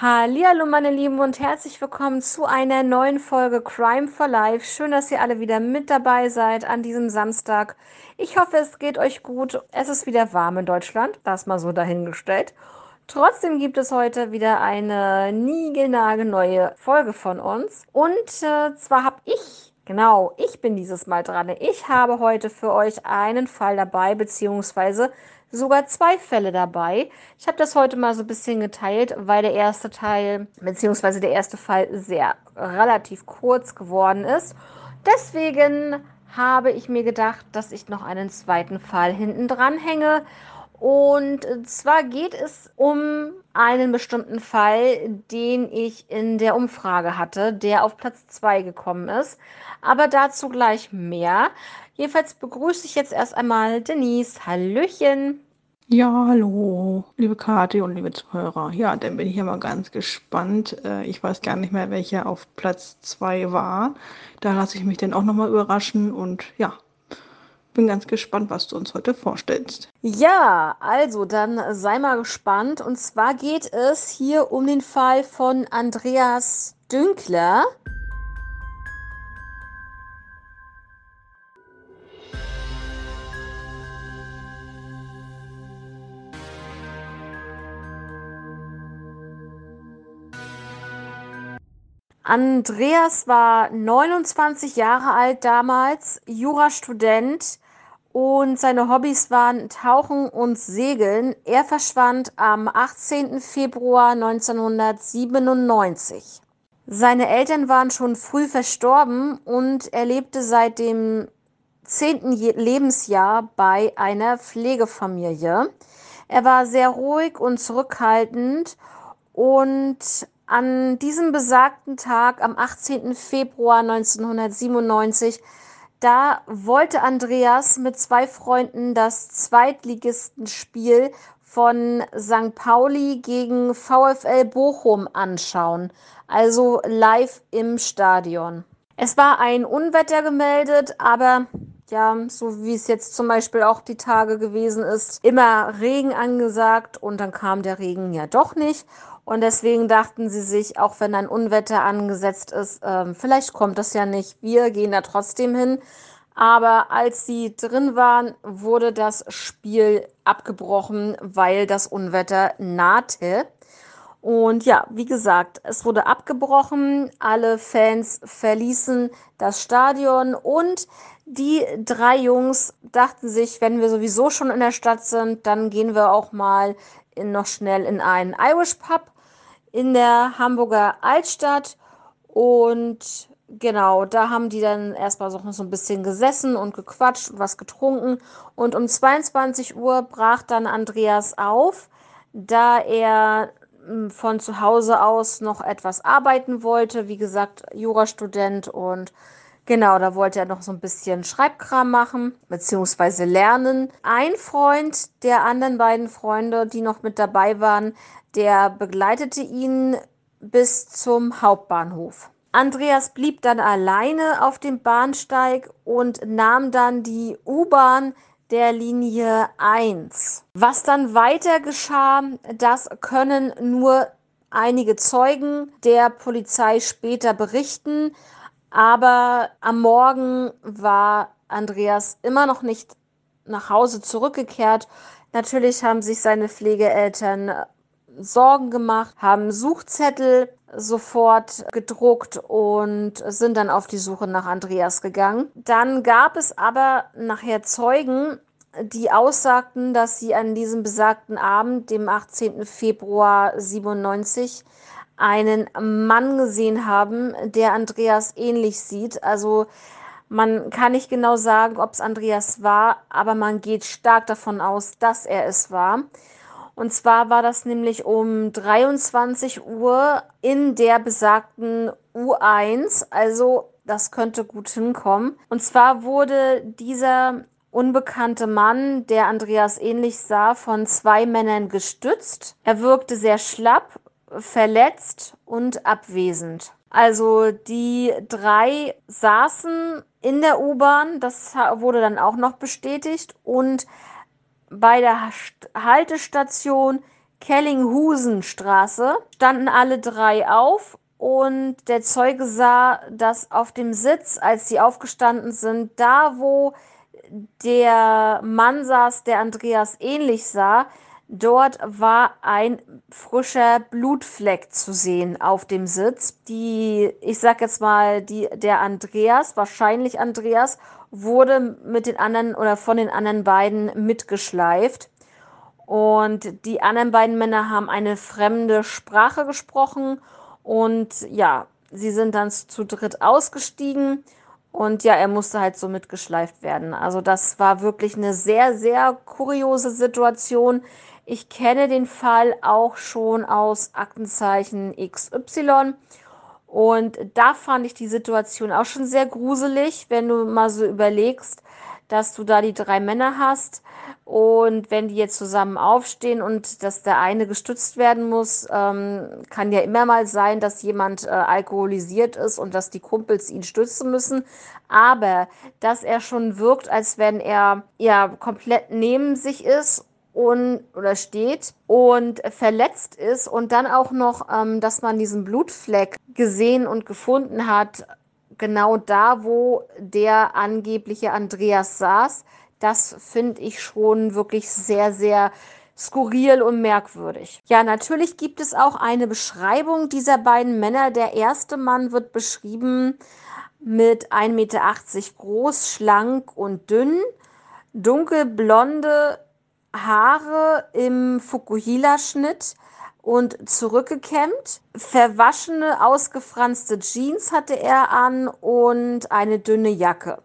Hallihallo, meine Lieben, und herzlich willkommen zu einer neuen Folge Crime for Life. Schön, dass ihr alle wieder mit dabei seid an diesem Samstag. Ich hoffe, es geht euch gut. Es ist wieder warm in Deutschland, das mal so dahingestellt. Trotzdem gibt es heute wieder eine niegelnagelneue Folge von uns. Und äh, zwar habe ich, genau, ich bin dieses Mal dran. Ich habe heute für euch einen Fall dabei, beziehungsweise sogar zwei Fälle dabei. Ich habe das heute mal so ein bisschen geteilt, weil der erste Teil bzw. der erste Fall sehr relativ kurz geworden ist. Deswegen habe ich mir gedacht, dass ich noch einen zweiten Fall hinten dran hänge. Und zwar geht es um einen bestimmten Fall, den ich in der Umfrage hatte, der auf Platz 2 gekommen ist. Aber dazu gleich mehr. Jedenfalls begrüße ich jetzt erst einmal Denise. Hallöchen. Ja, hallo, liebe Kathi und liebe Zuhörer. Ja, dann bin ich ja mal ganz gespannt. Äh, ich weiß gar nicht mehr, welcher auf Platz 2 war. Da lasse ich mich dann auch nochmal überraschen und ja, bin ganz gespannt, was du uns heute vorstellst. Ja, also dann sei mal gespannt. Und zwar geht es hier um den Fall von Andreas Dünkler. Andreas war 29 Jahre alt damals, Jurastudent und seine Hobbys waren Tauchen und Segeln. Er verschwand am 18. Februar 1997. Seine Eltern waren schon früh verstorben und er lebte seit dem 10. Lebensjahr bei einer Pflegefamilie. Er war sehr ruhig und zurückhaltend und an diesem besagten Tag, am 18. Februar 1997, da wollte Andreas mit zwei Freunden das Zweitligistenspiel von St. Pauli gegen VfL Bochum anschauen, also live im Stadion. Es war ein Unwetter gemeldet, aber ja, so wie es jetzt zum Beispiel auch die Tage gewesen ist, immer Regen angesagt und dann kam der Regen ja doch nicht. Und deswegen dachten sie sich, auch wenn ein Unwetter angesetzt ist, äh, vielleicht kommt das ja nicht. Wir gehen da trotzdem hin. Aber als sie drin waren, wurde das Spiel abgebrochen, weil das Unwetter nahte. Und ja, wie gesagt, es wurde abgebrochen. Alle Fans verließen das Stadion und die drei Jungs dachten sich, wenn wir sowieso schon in der Stadt sind, dann gehen wir auch mal in, noch schnell in einen Irish Pub in der Hamburger Altstadt. Und genau, da haben die dann erstmal so, ein bisschen gesessen und gequatscht und was getrunken. Und um 22 Uhr brach dann Andreas auf, da er hm, von zu Hause aus noch etwas arbeiten wollte, wie gesagt, Jurastudent und Genau, da wollte er noch so ein bisschen Schreibkram machen, beziehungsweise lernen. Ein Freund der anderen beiden Freunde, die noch mit dabei waren, der begleitete ihn bis zum Hauptbahnhof. Andreas blieb dann alleine auf dem Bahnsteig und nahm dann die U-Bahn der Linie 1. Was dann weiter geschah, das können nur einige Zeugen der Polizei später berichten. Aber am Morgen war Andreas immer noch nicht nach Hause zurückgekehrt. Natürlich haben sich seine Pflegeeltern Sorgen gemacht, haben Suchzettel sofort gedruckt und sind dann auf die Suche nach Andreas gegangen. Dann gab es aber nachher Zeugen, die aussagten, dass sie an diesem besagten Abend, dem 18. Februar 97, einen Mann gesehen haben, der Andreas ähnlich sieht. Also man kann nicht genau sagen, ob es Andreas war, aber man geht stark davon aus, dass er es war. Und zwar war das nämlich um 23 Uhr in der besagten U1. Also das könnte gut hinkommen. Und zwar wurde dieser unbekannte Mann, der Andreas ähnlich sah, von zwei Männern gestützt. Er wirkte sehr schlapp, verletzt und abwesend. Also die drei saßen in der U-Bahn, das wurde dann auch noch bestätigt, und bei der Haltestation Kellinghusenstraße, standen alle drei auf und der Zeuge sah, dass auf dem Sitz, als sie aufgestanden sind, da wo der Mann saß, der Andreas ähnlich sah, dort war ein frischer Blutfleck zu sehen auf dem Sitz. Die, ich sag jetzt mal, die, der Andreas, wahrscheinlich Andreas, wurde mit den anderen oder von den anderen beiden mitgeschleift. Und die anderen beiden Männer haben eine fremde Sprache gesprochen und ja, sie sind dann zu dritt ausgestiegen und ja, er musste halt so mitgeschleift werden. Also das war wirklich eine sehr, sehr kuriose Situation. Ich kenne den Fall auch schon aus Aktenzeichen XY. Und da fand ich die Situation auch schon sehr gruselig, wenn du mal so überlegst, dass du da die drei Männer hast und wenn die jetzt zusammen aufstehen und dass der eine gestützt werden muss, ähm, kann ja immer mal sein, dass jemand äh, alkoholisiert ist und dass die Kumpels ihn stützen müssen. Aber dass er schon wirkt, als wenn er ja komplett neben sich ist und oder steht und verletzt ist und dann auch noch, ähm, dass man diesen Blutfleck gesehen und gefunden hat, genau da, wo der angebliche Andreas saß, das finde ich schon wirklich sehr, sehr skurril und merkwürdig. Ja, natürlich gibt es auch eine Beschreibung dieser beiden Männer. Der erste Mann wird beschrieben mit 1,80 Meter groß, schlank und dünn, dunkelblonde Haare im Fukuhila-Schnitt und zurückgekämmt. Verwaschene, ausgefranste Jeans hatte er an und eine dünne Jacke.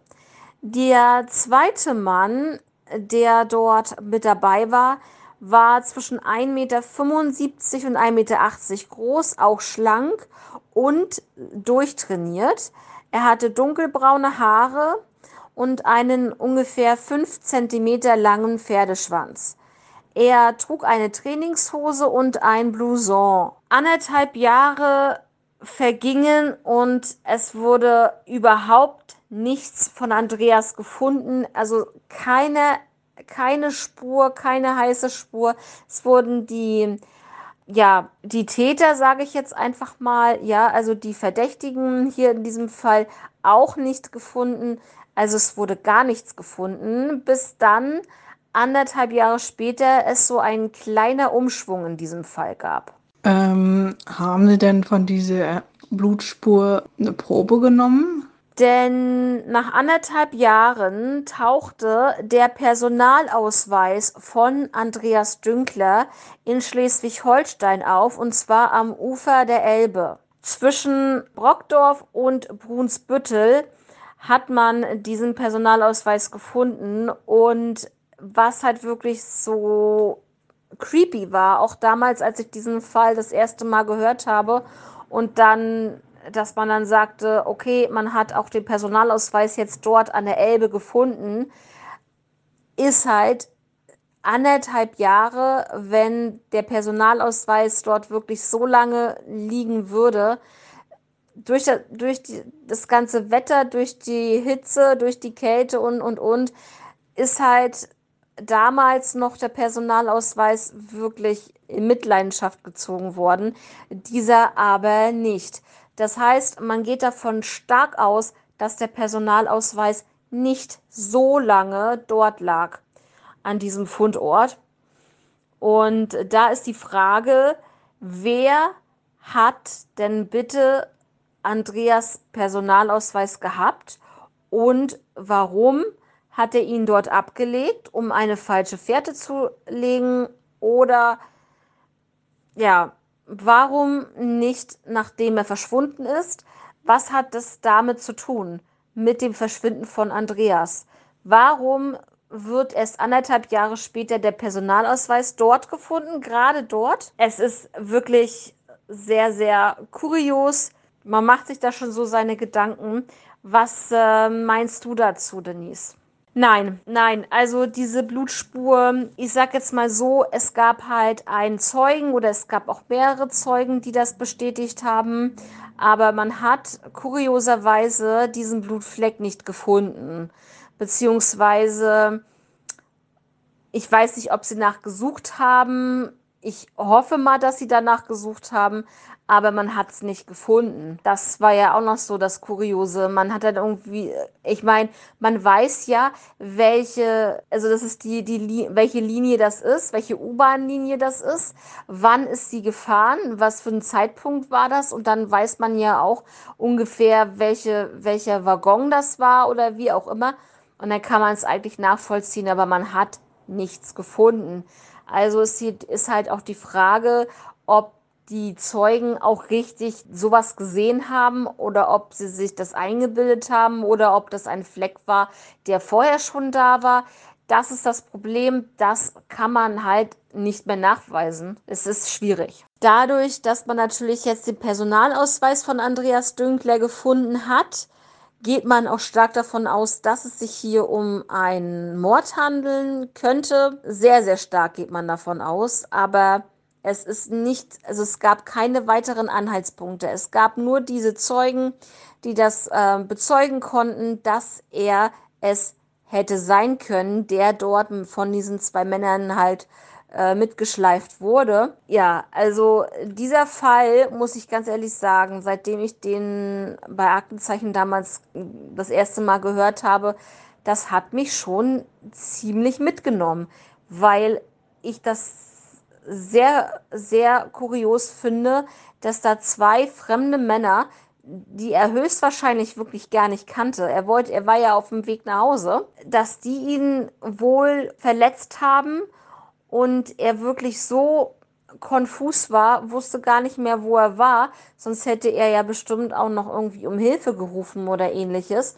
Der zweite Mann, der dort mit dabei war, war zwischen 1,75 Meter und 1,80 Meter groß, auch schlank und durchtrainiert. Er hatte dunkelbraune Haare und einen ungefähr 5 cm langen Pferdeschwanz. Er trug eine Trainingshose und ein Blouson. Anderthalb Jahre vergingen und es wurde überhaupt nichts von Andreas gefunden. Also keine, keine Spur, keine heiße Spur. Es wurden die, ja, die Täter, sage ich jetzt einfach mal, ja, also die Verdächtigen hier in diesem Fall auch nicht gefunden. Also es wurde gar nichts gefunden, bis dann anderthalb Jahre später es so ein kleiner Umschwung in diesem Fall gab. Ähm, haben Sie denn von dieser Blutspur eine Probe genommen? Denn nach anderthalb Jahren tauchte der Personalausweis von Andreas Dünkler in Schleswig-Holstein auf, und zwar am Ufer der Elbe. Zwischen Brockdorf und Brunsbüttel hat man diesen Personalausweis gefunden. Und was halt wirklich so creepy war, auch damals, als ich diesen Fall das erste Mal gehört habe und dann, dass man dann sagte, okay, man hat auch den Personalausweis jetzt dort an der Elbe gefunden, ist halt anderthalb Jahre, wenn der Personalausweis dort wirklich so lange liegen würde, durch, das, durch die, das ganze Wetter, durch die Hitze, durch die Kälte und, und, und, ist halt damals noch der Personalausweis wirklich in Mitleidenschaft gezogen worden, dieser aber nicht. Das heißt, man geht davon stark aus, dass der Personalausweis nicht so lange dort lag an diesem Fundort. Und da ist die Frage, wer hat denn bitte Andreas Personalausweis gehabt und warum hat er ihn dort abgelegt, um eine falsche Fährte zu legen? Oder ja, warum nicht, nachdem er verschwunden ist? Was hat das damit zu tun mit dem Verschwinden von Andreas? Warum wird erst anderthalb Jahre später der Personalausweis dort gefunden, gerade dort? Es ist wirklich sehr, sehr kurios. Man macht sich da schon so seine Gedanken. Was äh, meinst du dazu, Denise? Nein, nein, also diese Blutspur, ich sag jetzt mal so, es gab halt einen Zeugen oder es gab auch mehrere Zeugen, die das bestätigt haben, aber man hat kurioserweise diesen Blutfleck nicht gefunden, beziehungsweise ich weiß nicht, ob sie nachgesucht haben. Ich hoffe mal, dass sie danach gesucht haben, aber man hat es nicht gefunden. Das war ja auch noch so das Kuriose. Man hat dann irgendwie, ich meine, man weiß ja, welche, also das ist die, die, welche Linie das ist, welche U-Bahn-Linie das ist, wann ist sie gefahren, was für ein Zeitpunkt war das und dann weiß man ja auch ungefähr, welche, welcher Waggon das war oder wie auch immer. Und dann kann man es eigentlich nachvollziehen, aber man hat nichts gefunden. Also es ist halt auch die Frage, ob die Zeugen auch richtig sowas gesehen haben oder ob sie sich das eingebildet haben oder ob das ein Fleck war, der vorher schon da war. Das ist das Problem, das kann man halt nicht mehr nachweisen. Es ist schwierig. Dadurch, dass man natürlich jetzt den Personalausweis von Andreas Dünkler gefunden hat, geht man auch stark davon aus, dass es sich hier um einen Mord handeln könnte. Sehr, sehr stark geht man davon aus, aber es ist nicht, also es gab keine weiteren Anhaltspunkte. Es gab nur diese Zeugen, die das äh, bezeugen konnten, dass er es hätte sein können, der dort von diesen zwei Männern halt äh, mitgeschleift wurde. Ja, also dieser Fall, muss ich ganz ehrlich sagen, seitdem ich den bei Aktenzeichen damals das erste Mal gehört habe, das hat mich schon ziemlich mitgenommen, weil ich das sehr, sehr kurios finde, dass da zwei fremde Männer, die er höchstwahrscheinlich wirklich gar nicht kannte, er wollte, er war ja auf dem Weg nach Hause, dass die ihn wohl verletzt haben und er wirklich so konfus war, wusste gar nicht mehr, wo er war. Sonst hätte er ja bestimmt auch noch irgendwie um Hilfe gerufen oder ähnliches.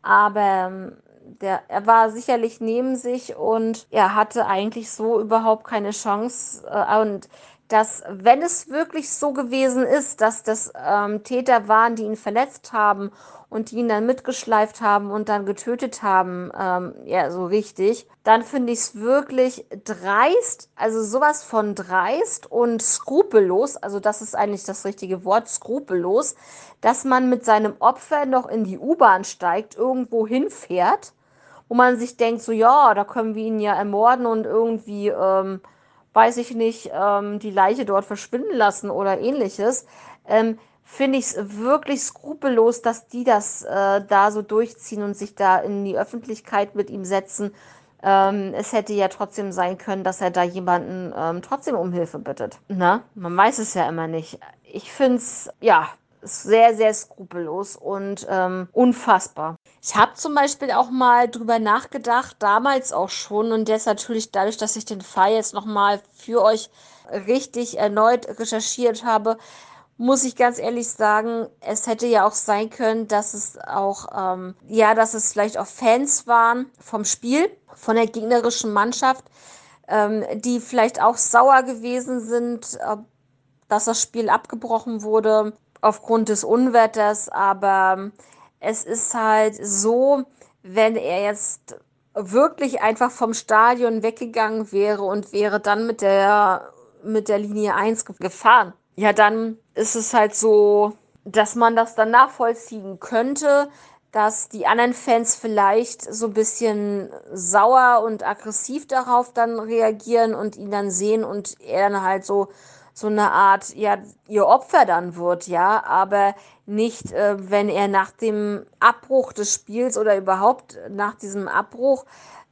Aber ähm, der, er war sicherlich neben sich und er hatte eigentlich so überhaupt keine Chance. Äh, und dass, wenn es wirklich so gewesen ist, dass das ähm, Täter waren, die ihn verletzt haben und die ihn dann mitgeschleift haben und dann getötet haben, ähm, ja, so richtig, dann finde ich es wirklich dreist, also sowas von dreist und skrupellos, also das ist eigentlich das richtige Wort, skrupellos, dass man mit seinem Opfer noch in die U-Bahn steigt, irgendwo hinfährt, wo man sich denkt, so ja, da können wir ihn ja ermorden und irgendwie, ähm, weiß ich nicht, ähm, die Leiche dort verschwinden lassen oder ähnliches. Ähm, finde ich es wirklich skrupellos, dass die das äh, da so durchziehen und sich da in die Öffentlichkeit mit ihm setzen. Ähm, es hätte ja trotzdem sein können, dass er da jemanden ähm, trotzdem um Hilfe bittet. Na, man weiß es ja immer nicht. Ich finde es, ja, sehr, sehr skrupellos und ähm, unfassbar. Ich habe zum Beispiel auch mal drüber nachgedacht, damals auch schon, und jetzt natürlich dadurch, dass ich den Fall jetzt nochmal für euch richtig erneut recherchiert habe, muss ich ganz ehrlich sagen, es hätte ja auch sein können, dass es auch, ähm, ja, dass es vielleicht auch Fans waren vom Spiel, von der gegnerischen Mannschaft, ähm, die vielleicht auch sauer gewesen sind, äh, dass das Spiel abgebrochen wurde aufgrund des Unwetters. Aber es ist halt so, wenn er jetzt wirklich einfach vom Stadion weggegangen wäre und wäre dann mit der, mit der Linie 1 gefahren ja, dann ist es halt so, dass man das dann nachvollziehen könnte, dass die anderen Fans vielleicht so ein bisschen sauer und aggressiv darauf dann reagieren und ihn dann sehen und er dann halt so so eine Art, ja, ihr Opfer dann wird, ja, aber nicht, äh, wenn er nach dem Abbruch des Spiels oder überhaupt nach diesem Abbruch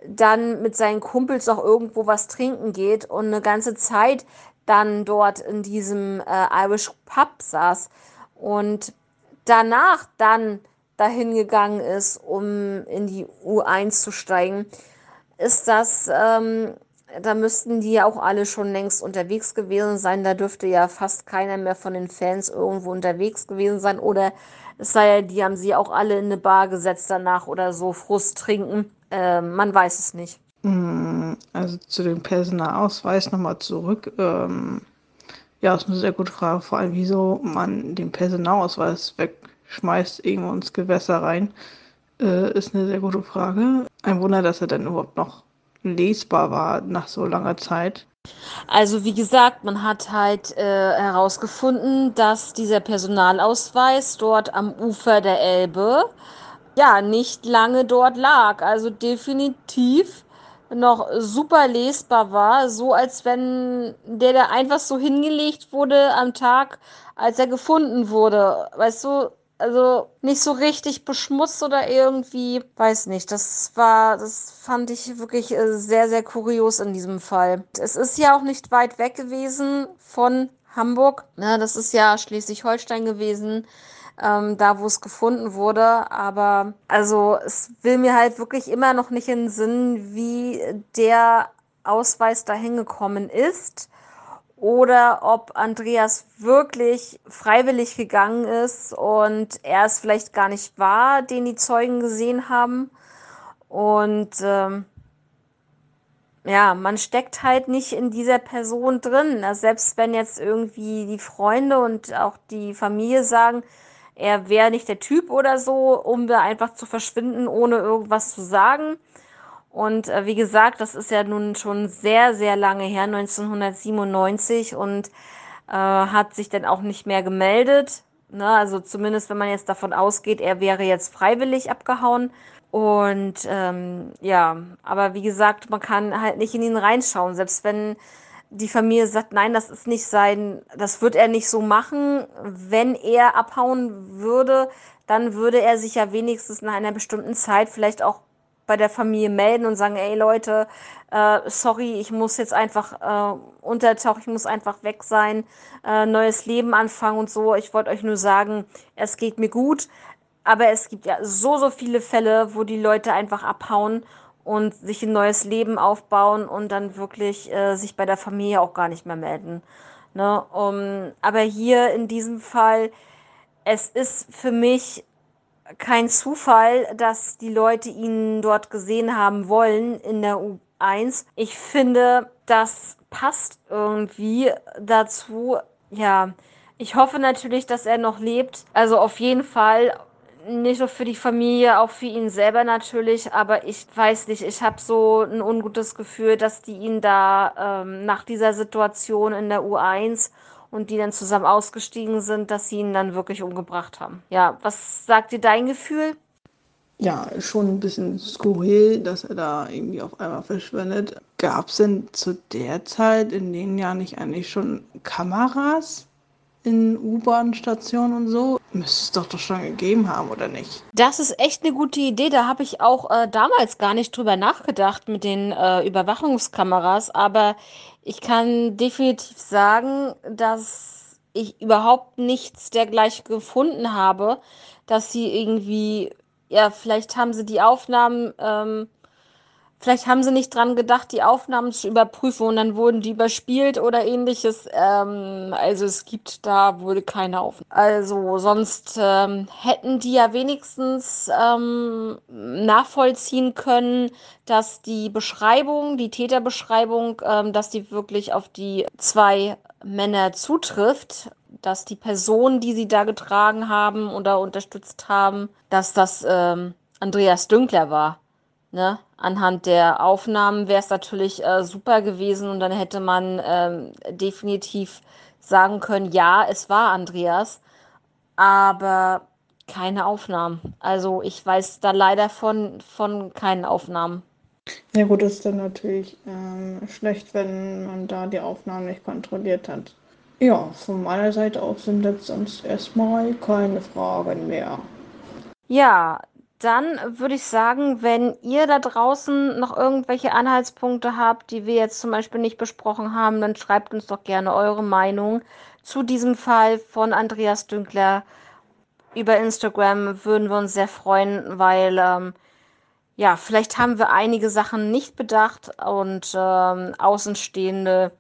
dann mit seinen Kumpels auch irgendwo was trinken geht und eine ganze Zeit dann dort in diesem äh, Irish Pub saß und danach dann dahin gegangen ist, um in die U1 zu steigen, ist das, ähm, da müssten die ja auch alle schon längst unterwegs gewesen sein. Da dürfte ja fast keiner mehr von den Fans irgendwo unterwegs gewesen sein. Oder es sei ja, die haben sie auch alle in eine Bar gesetzt danach oder so, Frust trinken. Äh, man weiß es nicht. Hm, also zu dem Personalausweis nochmal zurück. Ähm, ja, ist eine sehr gute Frage. Vor allem, wieso man den Personalausweis wegschmeißt irgendwo ins Gewässer rein, äh, ist eine sehr gute Frage. Ein Wunder, dass er dann überhaupt noch lesbar war nach so langer Zeit. Also wie gesagt, man hat halt äh, herausgefunden, dass dieser Personalausweis dort am Ufer der Elbe ja nicht lange dort lag. Also definitiv noch super lesbar war, so als wenn der da einfach so hingelegt wurde am Tag, als er gefunden wurde. Weißt du, also nicht so richtig beschmutzt oder irgendwie, weiß nicht. Das war, das fand ich wirklich äh, sehr, sehr kurios in diesem Fall. Es ist ja auch nicht weit weg gewesen von Hamburg. Ne, das ist ja Schleswig-Holstein gewesen ähm, da wo es gefunden wurde. Aber also es will mir halt wirklich immer noch nicht in den Sinn, wie der Ausweis dahin gekommen ist oder ob Andreas wirklich freiwillig gegangen ist und er es vielleicht gar nicht war, den die Zeugen gesehen haben. Und ähm, ja, man steckt halt nicht in dieser Person drin. Also selbst wenn jetzt irgendwie die Freunde und auch die Familie sagen, er wäre nicht der Typ oder so, um da einfach zu verschwinden, ohne irgendwas zu sagen. Und äh, wie gesagt, das ist ja nun schon sehr, sehr lange her, 1997, und äh, hat sich dann auch nicht mehr gemeldet. Ne? Also zumindest, wenn man jetzt davon ausgeht, er wäre jetzt freiwillig abgehauen. Und ähm, ja, aber wie gesagt, man kann halt nicht in ihn reinschauen, selbst wenn die Familie sagt, nein, das ist nicht sein, das wird er nicht so machen. Wenn er abhauen würde, dann würde er sich ja wenigstens nach einer bestimmten Zeit vielleicht auch bei der Familie melden und sagen, ey Leute, äh, sorry, ich muss jetzt einfach äh, untertauchen, ich muss einfach weg sein, äh, neues Leben anfangen und so. Ich wollte euch nur sagen, es geht mir gut. Aber es gibt ja so, so viele Fälle, wo die Leute einfach abhauen und sich ein neues Leben aufbauen und dann wirklich äh, sich bei der Familie auch gar nicht mehr melden. Ne? Um, aber hier in diesem Fall, es ist für mich kein Zufall, dass die Leute ihn dort gesehen haben wollen in der U1. Ich finde, das passt irgendwie dazu. Ja, ich hoffe natürlich, dass er noch lebt. Also auf jeden Fall nicht nur für die Familie, auch für ihn selber natürlich, aber ich weiß nicht, ich habe so ein ungutes Gefühl, dass die ihn da ähm, nach dieser Situation in der U1 und die dann zusammen ausgestiegen sind, dass sie ihn dann wirklich umgebracht haben. Ja, was sagt dir dein Gefühl? Ja, schon ein bisschen skurril, dass er da irgendwie auf einmal verschwindet. Gab es denn zu der Zeit in den Jahren nicht eigentlich schon Kameras? in U-Bahn-Stationen und so. Müsste es doch doch schon gegeben haben, oder nicht? Das ist echt eine gute Idee. Da habe ich auch äh, damals gar nicht drüber nachgedacht mit den äh, Überwachungskameras. Aber ich kann definitiv sagen, dass ich überhaupt nichts dergleichen gefunden habe, dass sie irgendwie, ja, vielleicht haben sie die Aufnahmen ähm, Vielleicht haben sie nicht dran gedacht, die Aufnahmen zu überprüfen und dann wurden die überspielt oder ähnliches. Ähm, also es gibt da wohl keine Aufnahmen. Also sonst ähm, hätten die ja wenigstens ähm, nachvollziehen können, dass die Beschreibung, die Täterbeschreibung, ähm, dass die wirklich auf die zwei Männer zutrifft dass die Person, die sie da getragen haben oder unterstützt haben, dass das ähm, Andreas Dünkler war. Ne? Anhand der Aufnahmen wäre es natürlich äh, super gewesen und dann hätte man ähm, definitiv sagen können, ja, es war Andreas, aber keine Aufnahmen. Also ich weiß da leider von, von keinen Aufnahmen. Ja gut, ist dann natürlich ähm, schlecht, wenn man da die Aufnahmen nicht kontrolliert hat. Ja, von meiner Seite aus sind jetzt sonst erstmal keine Fragen mehr. Ja, dann würde ich sagen, wenn ihr da draußen noch irgendwelche Anhaltspunkte habt, die wir jetzt zum Beispiel nicht besprochen haben, dann schreibt uns doch gerne eure Meinung zu diesem Fall von Andreas Dünkler. Über Instagram würden wir uns sehr freuen, weil ähm, ja, vielleicht haben wir einige Sachen nicht bedacht und ähm, Außenstehende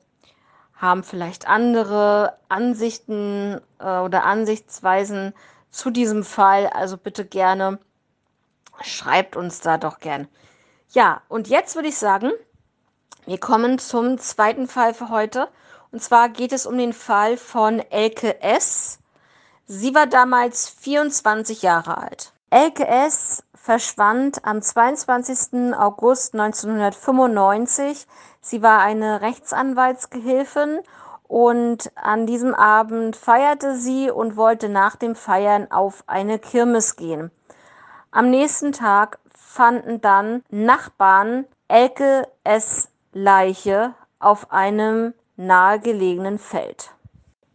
haben vielleicht andere Ansichten äh, oder Ansichtsweisen zu diesem Fall. Also bitte gerne Schreibt uns da doch gern. Ja, und jetzt würde ich sagen, wir kommen zum zweiten Fall für heute. Und zwar geht es um den Fall von Elke S. Sie war damals 24 Jahre alt. Elke S. verschwand am 22. August 1995. Sie war eine Rechtsanwaltsgehilfin und an diesem Abend feierte sie und wollte nach dem Feiern auf eine Kirmes gehen. Am nächsten Tag fanden dann Nachbarn Elke S. Leiche auf einem nahegelegenen Feld.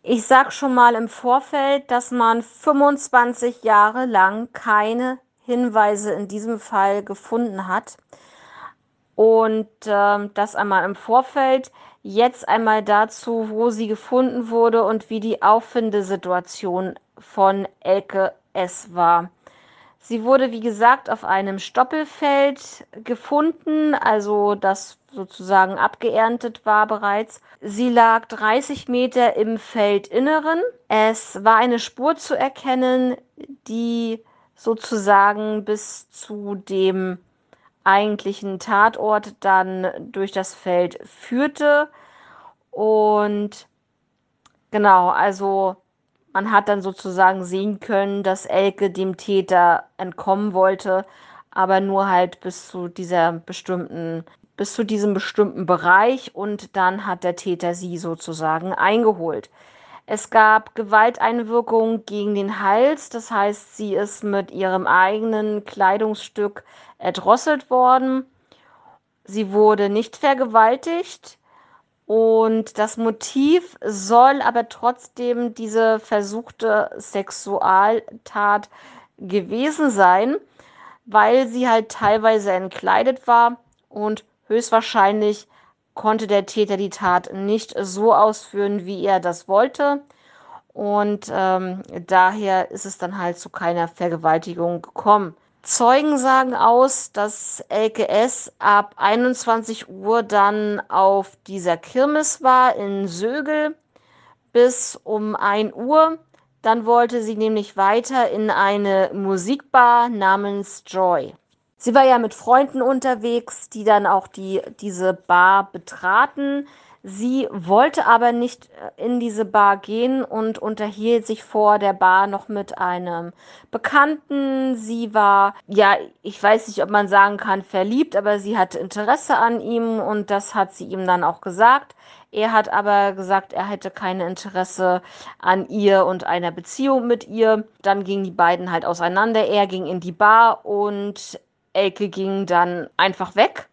Ich sag schon mal im Vorfeld, dass man 25 Jahre lang keine Hinweise in diesem Fall gefunden hat. Und äh, das einmal im Vorfeld. Jetzt einmal dazu, wo sie gefunden wurde und wie die Auffindesituation von Elke S. war. Sie wurde, wie gesagt, auf einem Stoppelfeld gefunden, also das sozusagen abgeerntet war bereits. Sie lag 30 Meter im Feldinneren. Es war eine Spur zu erkennen, die sozusagen bis zu dem eigentlichen Tatort dann durch das Feld führte. Und genau, also man hat dann sozusagen sehen können, dass Elke dem Täter entkommen wollte, aber nur halt bis zu dieser bestimmten, bis zu diesem bestimmten Bereich und dann hat der Täter sie sozusagen eingeholt. Es gab Gewalteinwirkung gegen den Hals, das heißt, sie ist mit ihrem eigenen Kleidungsstück erdrosselt worden. Sie wurde nicht vergewaltigt. Und das Motiv soll aber trotzdem diese versuchte Sexualtat gewesen sein, weil sie halt teilweise entkleidet war und höchstwahrscheinlich konnte der Täter die Tat nicht so ausführen, wie er das wollte. Und ähm, daher ist es dann halt zu keiner Vergewaltigung gekommen. Zeugen sagen aus, dass LKS ab 21 Uhr dann auf dieser Kirmes war in Sögel bis um 1 Uhr. Dann wollte sie nämlich weiter in eine Musikbar namens Joy. Sie war ja mit Freunden unterwegs, die dann auch die, diese Bar betraten. Sie wollte aber nicht äh, in diese Bar gehen und unterhielt sich vor der Bar noch mit einem Bekannten. Sie war, ja, ich weiß nicht, ob man sagen kann, verliebt, aber sie hatte Interesse an ihm und das hat sie ihm dann auch gesagt. Er hat aber gesagt, er hätte kein Interesse an ihr und einer Beziehung mit ihr. Dann gingen die beiden halt auseinander. Er ging in die Bar und Elke ging dann einfach weg.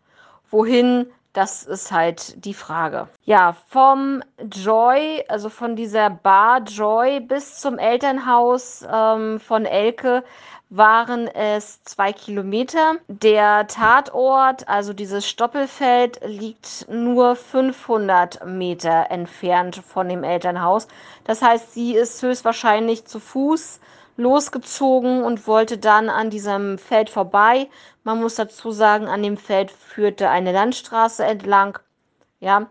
Wohin das ist halt die Frage. Ja, vom Joy, also von dieser Bar Joy bis zum Elternhaus ähm, von Elke waren es zwei Kilometer. Der Tatort, also dieses Stoppelfeld, liegt nur 500 Meter entfernt von dem Elternhaus. Das heißt, sie ist höchstwahrscheinlich zu Fuß losgezogen und wollte dann an diesem Feld vorbei. Man muss dazu sagen, an dem Feld führte eine Landstraße entlang. Ja,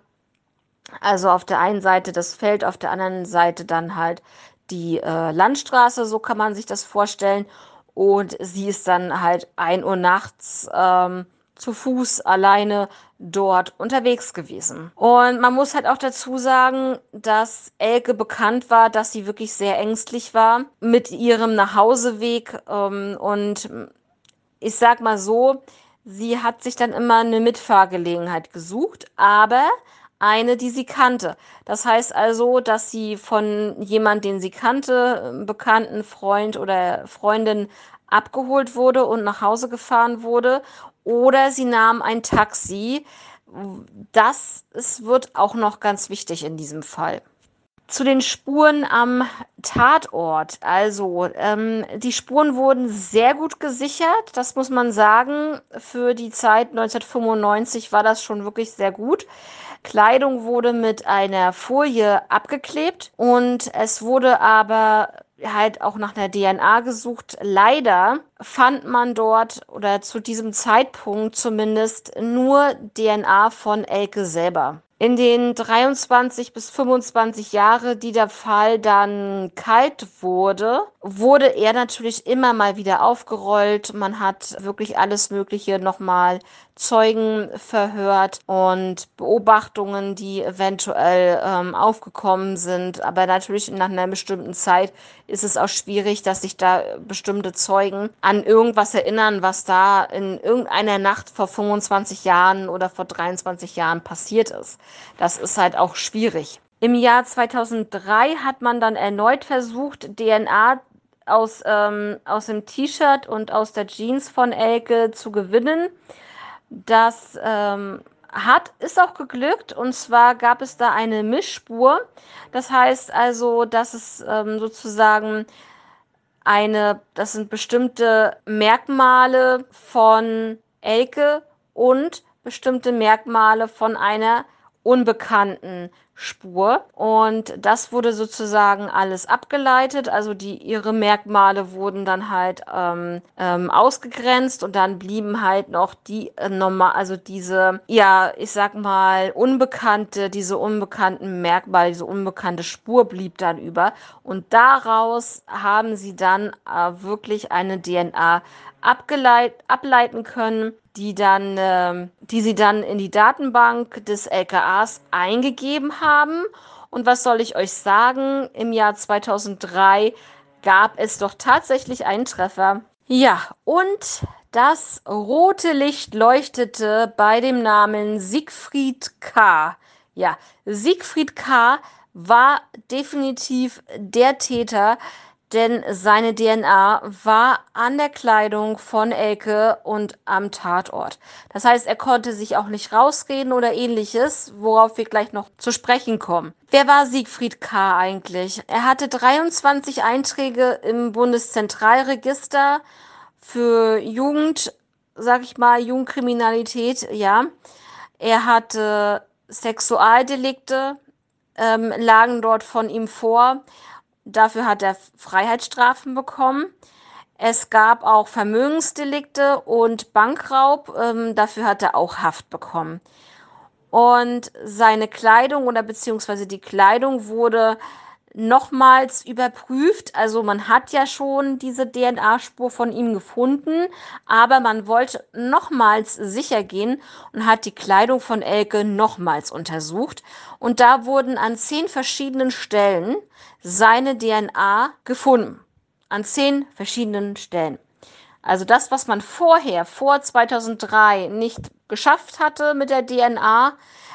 also auf der einen Seite das Feld, auf der anderen Seite dann halt die äh, Landstraße, so kann man sich das vorstellen. Und sie ist dann halt ein Uhr nachts ähm, zu Fuß alleine dort unterwegs gewesen. Und man muss halt auch dazu sagen, dass Elke bekannt war, dass sie wirklich sehr ängstlich war mit ihrem Nachhauseweg. Ähm, und ich sag mal so, sie hat sich dann immer eine Mitfahrgelegenheit gesucht, aber eine, die sie kannte. Das heißt also, dass sie von jemand, den sie kannte, bekannten Freund oder Freundin abgeholt wurde und nach Hause gefahren wurde oder sie nahm ein Taxi. Das ist, wird auch noch ganz wichtig in diesem Fall. Zu den Spuren am Tatort. Also, ähm, die Spuren wurden sehr gut gesichert, das muss man sagen. Für die Zeit 1995 war das schon wirklich sehr gut. Kleidung wurde mit einer Folie abgeklebt und es wurde aber halt auch nach einer DNA gesucht. Leider fand man dort oder zu diesem Zeitpunkt zumindest nur DNA von Elke selber. In den 23 bis 25 Jahre, die der Fall dann kalt wurde, wurde er natürlich immer mal wieder aufgerollt. Man hat wirklich alles Mögliche nochmal Zeugen verhört und Beobachtungen, die eventuell ähm, aufgekommen sind. Aber natürlich nach einer bestimmten Zeit ist es auch schwierig, dass sich da bestimmte Zeugen an irgendwas erinnern, was da in irgendeiner Nacht vor 25 Jahren oder vor 23 Jahren passiert ist. Das ist halt auch schwierig. Im Jahr 2003 hat man dann erneut versucht, DNA aus, ähm, aus dem T-Shirt und aus der Jeans von Elke zu gewinnen Das ähm, hat, ist auch geglückt und zwar gab es da eine Mischspur. Das heißt also, dass es ähm, sozusagen eine, das sind bestimmte Merkmale von Elke und bestimmte Merkmale von einer unbekannten Spur. Und das wurde sozusagen alles abgeleitet. Also die, ihre Merkmale wurden dann halt ähm, ähm, ausgegrenzt und dann blieben halt noch die äh, normal, also diese, ja, ich sag mal, unbekannte, diese unbekannten Merkmale, diese unbekannte Spur blieb dann über. Und daraus haben sie dann äh, wirklich eine DNA abgeleit ableiten können, die dann, äh, die sie dann in die Datenbank des LKAs eingegeben haben. Und was soll ich euch sagen? Im Jahr 2003 gab es doch tatsächlich einen Treffer. Ja, und das rote Licht leuchtete bei dem Namen Siegfried K. Ja, Siegfried K. war definitiv der Täter, denn seine DNA war an der Kleidung von Elke und am Tatort. Das heißt, er konnte sich auch nicht rausreden oder ähnliches, worauf wir gleich noch zu sprechen kommen. Wer war Siegfried K. eigentlich? Er hatte 23 Einträge im Bundeszentralregister für Jugend, sag ich mal, Jugendkriminalität, ja. Er hatte Sexualdelikte, ähm, lagen dort von ihm vor. Dafür hat er Freiheitsstrafen bekommen. Es gab auch Vermögensdelikte und Bankraub. Ähm, dafür hat er auch Haft bekommen. Und seine Kleidung oder beziehungsweise die Kleidung wurde nochmals überprüft. Also man hat ja schon diese DNA-Spur von ihm gefunden, aber man wollte nochmals sicher gehen und hat die Kleidung von Elke nochmals untersucht. Und da wurden an zehn verschiedenen Stellen seine DNA gefunden. An zehn verschiedenen Stellen. Also das, was man vorher, vor 2003, nicht geschafft hatte mit der DNA,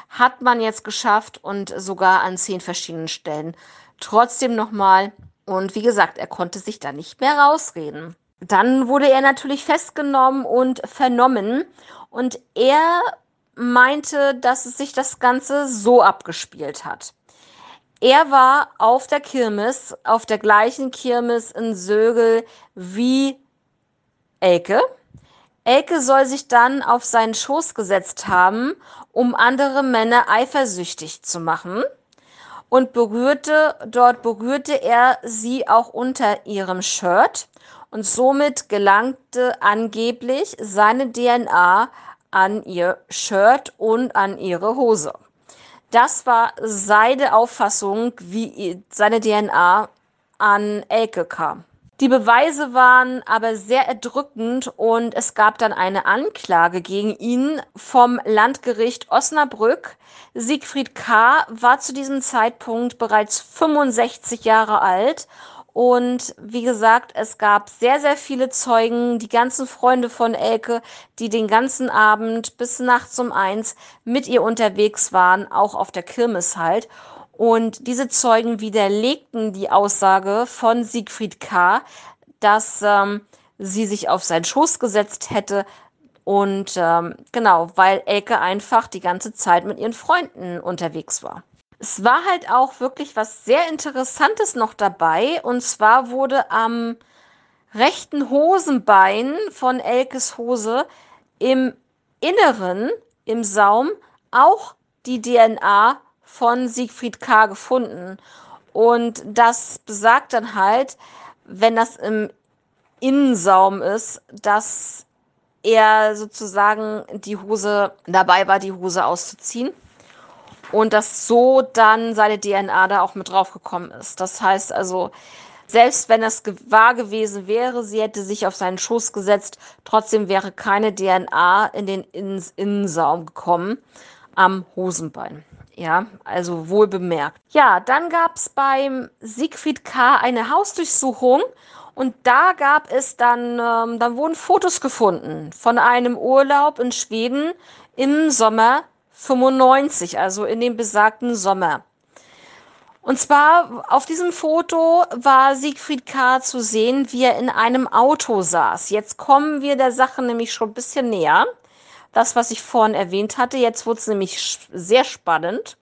hat man jetzt geschafft und sogar an zehn verschiedenen Stellen trotzdem nochmal. Und wie gesagt, er konnte sich da nicht mehr rausreden. Dann wurde er natürlich festgenommen und vernommen. Und er meinte, dass es sich das Ganze so abgespielt hat. Er war auf der Kirmes, auf der gleichen Kirmes in Sögel wie Elke. Elke soll sich dann auf seinen Schoß gesetzt haben, um andere Männer eifersüchtig zu machen und berührte, dort berührte er sie auch unter ihrem Shirt und somit gelangte angeblich seine DNA an ihr Shirt und an ihre Hose. Das war seine Auffassung, wie seine DNA an Elke kam. Die Beweise waren aber sehr erdrückend und es gab dann eine Anklage gegen ihn vom Landgericht Osnabrück. Siegfried K. war zu diesem Zeitpunkt bereits 65 Jahre alt und wie gesagt, es gab sehr, sehr viele Zeugen, die ganzen Freunde von Elke, die den ganzen Abend bis nachts um eins mit ihr unterwegs waren, auch auf der Kirmes halt. Und diese Zeugen widerlegten die Aussage von Siegfried K., dass ähm, sie sich auf seinen Schoß gesetzt hätte. Und ähm, genau, weil Elke einfach die ganze Zeit mit ihren Freunden unterwegs war. Es war halt auch wirklich was sehr Interessantes noch dabei. Und zwar wurde am rechten Hosenbein von Elkes Hose im Inneren, im Saum, auch die DNA von Siegfried K. gefunden. Und das besagt dann halt, wenn das im Innensaum ist, dass er sozusagen die Hose dabei war, die Hose auszuziehen. Und dass so dann seine DNA da auch mit draufgekommen ist. Das heißt also, selbst wenn das wahr gewesen wäre, sie hätte sich auf seinen Schoß gesetzt, trotzdem wäre keine DNA in den Innensaum gekommen am Hosenbein. Ja, also wohl bemerkt. Ja, dann gab es beim Siegfried K. eine Hausdurchsuchung und da gab es dann, ähm, dann wurden Fotos gefunden von einem Urlaub in Schweden im Sommer 95, also in dem besagten Sommer. Und zwar auf diesem Foto war Siegfried K. zu sehen, wie er in einem Auto saß. Jetzt kommen wir der Sache nämlich schon ein bisschen näher das, was ich vorhin erwähnt hatte. Jetzt wurde es nämlich sehr spannend.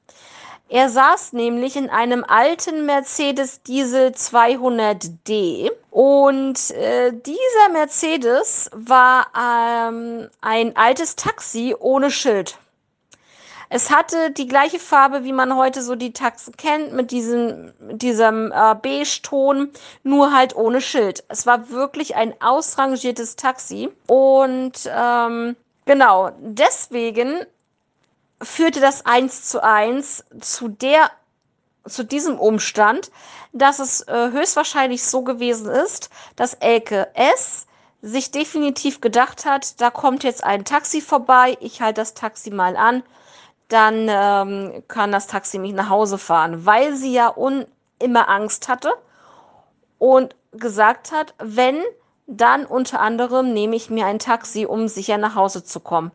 Er saß nämlich in einem alten Mercedes Diesel 200D und äh, dieser Mercedes war ähm, ein altes Taxi ohne Schild. Es hatte die gleiche Farbe, wie man heute so die Taxen kennt, mit diesem, diesem äh, Beige-Ton, nur halt ohne Schild. Es war wirklich ein ausrangiertes Taxi. Und ähm, genau, deswegen führte das eins zu eins zu der zu diesem Umstand, dass es äh, höchstwahrscheinlich so gewesen ist, dass Elke S. sich definitiv gedacht hat, da kommt jetzt ein Taxi vorbei, ich halte das Taxi mal an, dann ähm, kann das Taxi mich nach Hause fahren, weil sie ja immer Angst hatte und gesagt hat, wenn, dann unter anderem nehme ich mir ein Taxi, um sicher nach Hause zu kommen.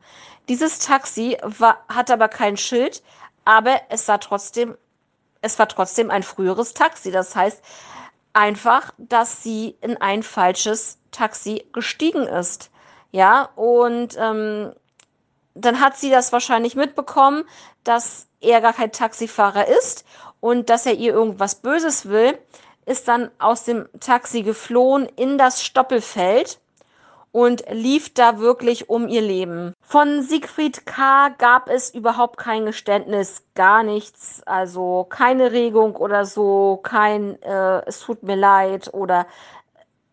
Dieses Taxi war, hat aber kein Schild, aber es sah trotzdem, es war trotzdem ein früheres Taxi. Das heißt einfach, dass sie in ein falsches Taxi gestiegen ist. Ja, und ähm, dann hat sie das wahrscheinlich mitbekommen, dass er gar kein Taxifahrer ist und dass er ihr irgendwas Böses will, ist dann aus dem Taxi geflohen in das Stoppelfeld und lief da wirklich um ihr Leben. Von Siegfried K. gab es überhaupt kein Geständnis, gar nichts, also keine Regung oder so, kein äh, es tut mir leid oder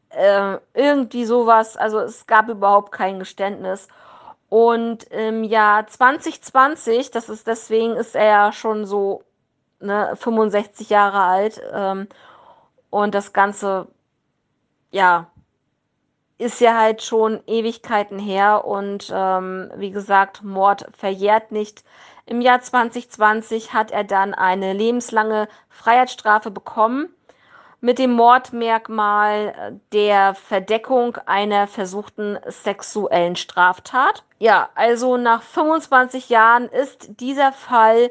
äh, irgendwie sowas. Also es gab überhaupt kein Geständnis. Und im Jahr 2020, das ist deswegen ist er ja schon so ne, 65 Jahre alt ähm, und das Ganze, ja, ist ja halt schon Ewigkeiten her und ähm, wie gesagt, Mord verjährt nicht. Im Jahr 2020 hat er dann eine lebenslange Freiheitsstrafe bekommen mit dem Mordmerkmal der Verdeckung einer versuchten sexuellen Straftat. Ja, also nach 25 Jahren ist dieser Fall,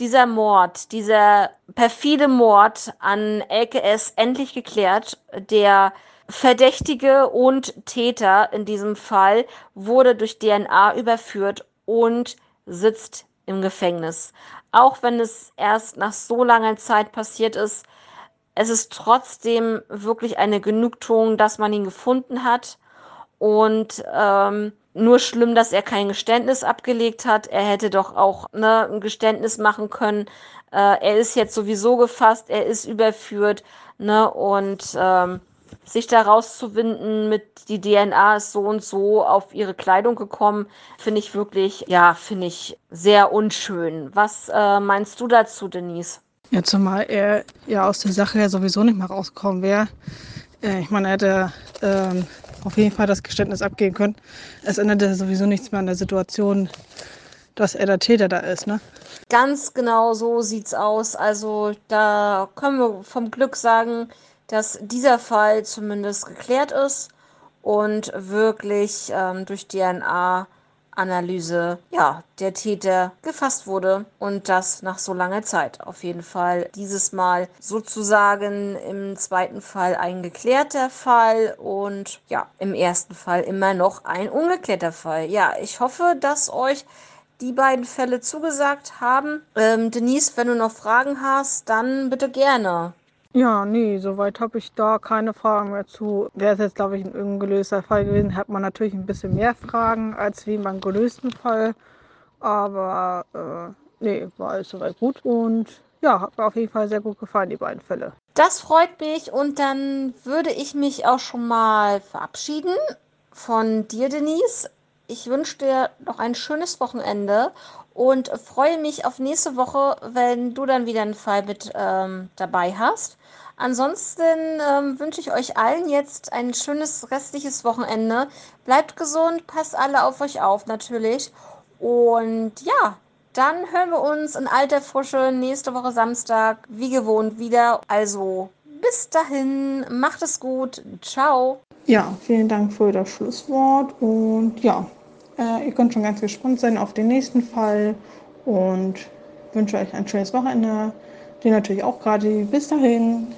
dieser Mord, dieser perfide Mord an LKS endlich geklärt. Der Verdächtige und Täter in diesem Fall wurde durch DNA überführt und sitzt im Gefängnis. Auch wenn es erst nach so langer Zeit passiert ist, es ist trotzdem wirklich eine Genugtuung, dass man ihn gefunden hat. Und ähm, nur schlimm, dass er kein Geständnis abgelegt hat. Er hätte doch auch ne, ein Geständnis machen können. Äh, er ist jetzt sowieso gefasst, er ist überführt. Ne, und ähm, sich da rauszuwinden mit die DNA ist so und so auf ihre Kleidung gekommen, finde ich wirklich, ja, finde ich sehr unschön. Was äh, meinst du dazu, Denise? Ja, zumal er ja aus der Sache ja sowieso nicht mehr rausgekommen wäre. Äh, ich meine, er hätte ähm, auf jeden Fall das Geständnis abgeben können. Es änderte sowieso nichts mehr an der Situation, dass er der Täter da ist, ne? Ganz genau so sieht's aus. Also da können wir vom Glück sagen, dass dieser Fall zumindest geklärt ist und wirklich ähm, durch DNA Analyse, ja, der Täter gefasst wurde und das nach so langer Zeit. Auf jeden Fall dieses Mal sozusagen im zweiten Fall ein geklärter Fall und ja, im ersten Fall immer noch ein ungeklärter Fall. Ja, ich hoffe, dass euch die beiden Fälle zugesagt haben. Ähm, Denise, wenn du noch Fragen hast, dann bitte gerne. Ja, nee, soweit habe ich da keine Fragen mehr zu. Wäre es jetzt, glaube ich, ein ungelöster Fall gewesen, hat man natürlich ein bisschen mehr Fragen als wie beim gelösten Fall. Aber äh, nee, war alles soweit gut. Und ja, hat mir auf jeden Fall sehr gut gefallen, die beiden Fälle. Das freut mich und dann würde ich mich auch schon mal verabschieden von dir, Denise. Ich wünsche dir noch ein schönes Wochenende und freue mich auf nächste Woche, wenn du dann wieder einen Fall mit ähm, dabei hast. Ansonsten ähm, wünsche ich euch allen jetzt ein schönes restliches Wochenende. Bleibt gesund, passt alle auf euch auf natürlich. Und ja, dann hören wir uns in alter Frische nächste Woche Samstag wie gewohnt wieder. Also bis dahin, macht es gut. Ciao. Ja, vielen Dank für das Schlusswort. Und ja, äh, ihr könnt schon ganz gespannt sein auf den nächsten Fall. Und wünsche euch ein schönes Wochenende. Dir natürlich auch gerade. Bis dahin.